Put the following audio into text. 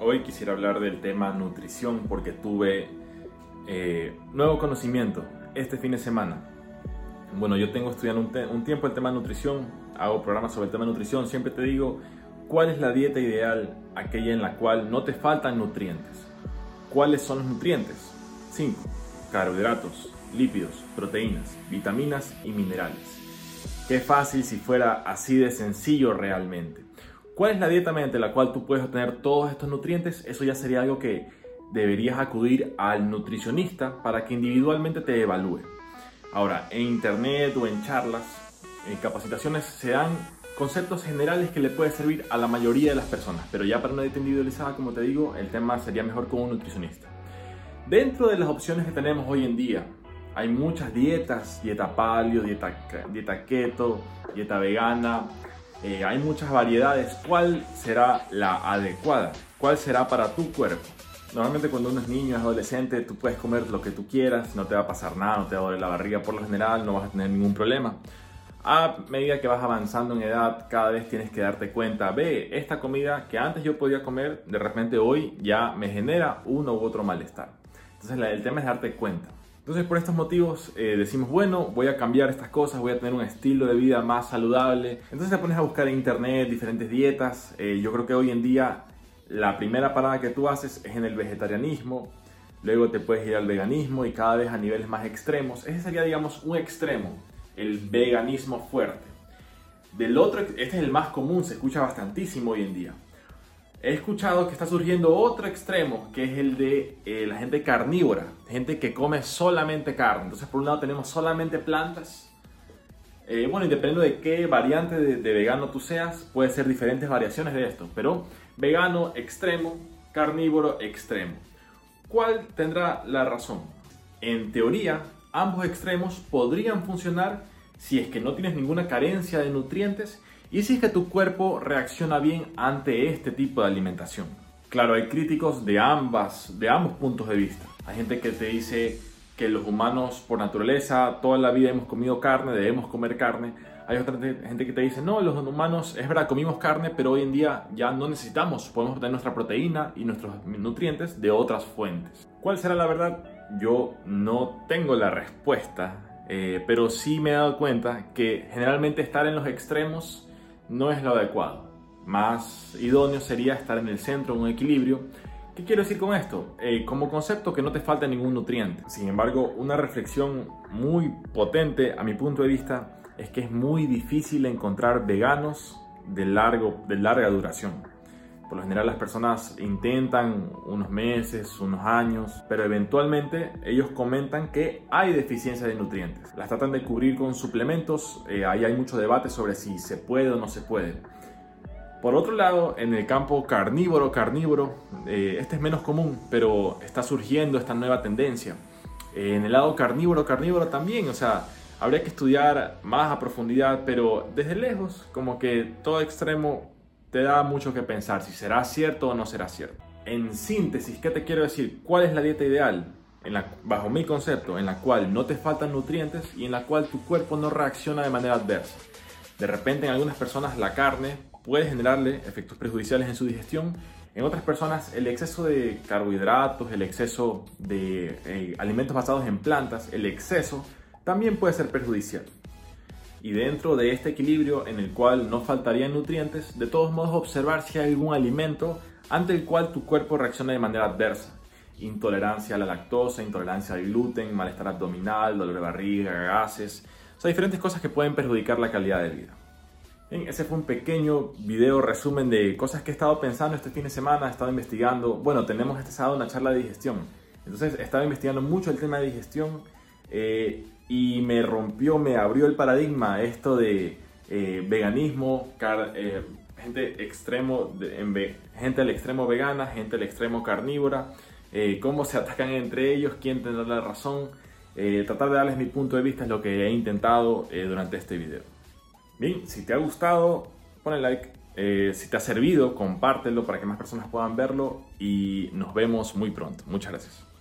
Hoy quisiera hablar del tema nutrición porque tuve eh, nuevo conocimiento este fin de semana. Bueno, yo tengo estudiando un, tiempo el tema nutrición, hago programas sobre el tema nutrición, siempre te digo cuál es la dieta ideal, aquella en la cual no te faltan nutrientes. ¿Cuáles son los nutrientes? 5. Carbohidratos, lípidos, proteínas, vitaminas y minerales. Qué fácil si fuera así de sencillo realmente. ¿Cuál es la dieta mediante la cual tú puedes obtener todos estos nutrientes? Eso ya sería algo que deberías acudir al nutricionista para que individualmente te evalúe. Ahora, en internet o en charlas, en capacitaciones se dan conceptos generales que le puede servir a la mayoría de las personas, pero ya para una dieta individualizada, como te digo, el tema sería mejor con un nutricionista. Dentro de las opciones que tenemos hoy en día, hay muchas dietas, dieta dieta, dieta keto, dieta vegana, eh, hay muchas variedades. ¿Cuál será la adecuada? ¿Cuál será para tu cuerpo? Normalmente cuando uno es niño, es adolescente, tú puedes comer lo que tú quieras, no te va a pasar nada, no te va a doler la barriga por lo general, no vas a tener ningún problema. A medida que vas avanzando en edad, cada vez tienes que darte cuenta, ve, esta comida que antes yo podía comer, de repente hoy ya me genera uno u otro malestar. Entonces el tema es darte cuenta. Entonces por estos motivos eh, decimos, bueno, voy a cambiar estas cosas, voy a tener un estilo de vida más saludable. Entonces te pones a buscar en internet diferentes dietas. Eh, yo creo que hoy en día la primera parada que tú haces es en el vegetarianismo. Luego te puedes ir al veganismo y cada vez a niveles más extremos. Ese sería, digamos, un extremo, el veganismo fuerte. Del otro, este es el más común, se escucha bastantísimo hoy en día he escuchado que está surgiendo otro extremo, que es el de eh, la gente carnívora, gente que come solamente carne. Entonces, por un lado tenemos solamente plantas. Eh, bueno, y dependiendo de qué variante de, de, vegano tú seas, puede ser diferentes variaciones de esto. Pero vegano extremo, carnívoro extremo. ¿Cuál tendrá la razón? En teoría, ambos extremos podrían funcionar si es que no tienes ninguna carencia de nutrientes y si es que tu cuerpo reacciona bien ante este tipo de alimentación. Claro, hay críticos de, ambas, de ambos puntos de vista. Hay gente que te dice que los humanos por naturaleza toda la vida hemos comido carne, debemos comer carne. Hay otra gente que te dice, no, los humanos, es verdad, comimos carne, pero hoy en día ya no necesitamos, podemos obtener nuestra proteína y nuestros nutrientes de otras fuentes. ¿Cuál será la verdad? Yo no tengo la respuesta, eh, pero sí me he dado cuenta que generalmente estar en los extremos no es lo adecuado. Más idóneo sería estar en el centro, un equilibrio. ¿Qué quiero decir con esto? Eh, como concepto que no te falta ningún nutriente. Sin embargo, una reflexión muy potente a mi punto de vista es que es muy difícil encontrar veganos de, largo, de larga duración. Por lo general las personas intentan unos meses, unos años, pero eventualmente ellos comentan que hay deficiencia de nutrientes. Las tratan de cubrir con suplementos, eh, ahí hay mucho debate sobre si se puede o no se puede. Por otro lado, en el campo carnívoro, carnívoro, eh, este es menos común, pero está surgiendo esta nueva tendencia. Eh, en el lado carnívoro, carnívoro también, o sea, habría que estudiar más a profundidad, pero desde lejos, como que todo extremo te da mucho que pensar si será cierto o no será cierto. En síntesis, ¿qué te quiero decir? ¿Cuál es la dieta ideal? Bajo mi concepto, en la cual no te faltan nutrientes y en la cual tu cuerpo no reacciona de manera adversa. De repente en algunas personas la carne puede generarle efectos perjudiciales en su digestión, en otras personas el exceso de carbohidratos, el exceso de eh, alimentos basados en plantas, el exceso también puede ser perjudicial y dentro de este equilibrio en el cual no faltarían nutrientes, de todos modos observar si hay algún alimento ante el cual tu cuerpo reacciona de manera adversa. Intolerancia a la lactosa, intolerancia al gluten, malestar abdominal, dolor de barriga, gases, o sea, diferentes cosas que pueden perjudicar la calidad de vida. Bien, ese fue un pequeño video resumen de cosas que he estado pensando este fin de semana, he estado investigando. Bueno, tenemos este sábado una charla de digestión. Entonces he estado investigando mucho el tema de digestión eh, y me rompió, me abrió el paradigma esto de eh, veganismo, eh, gente extremo, gente al extremo vegana, gente al extremo carnívora, cómo se atacan entre ellos, quién tendrá la razón. tratar de darles mi punto de vista es lo que he intentado durante este video. Bien, si te ha gustado, pon like. si te ha servido, compártelo para que más personas puedan verlo y nos vemos muy pronto. Muchas gracias.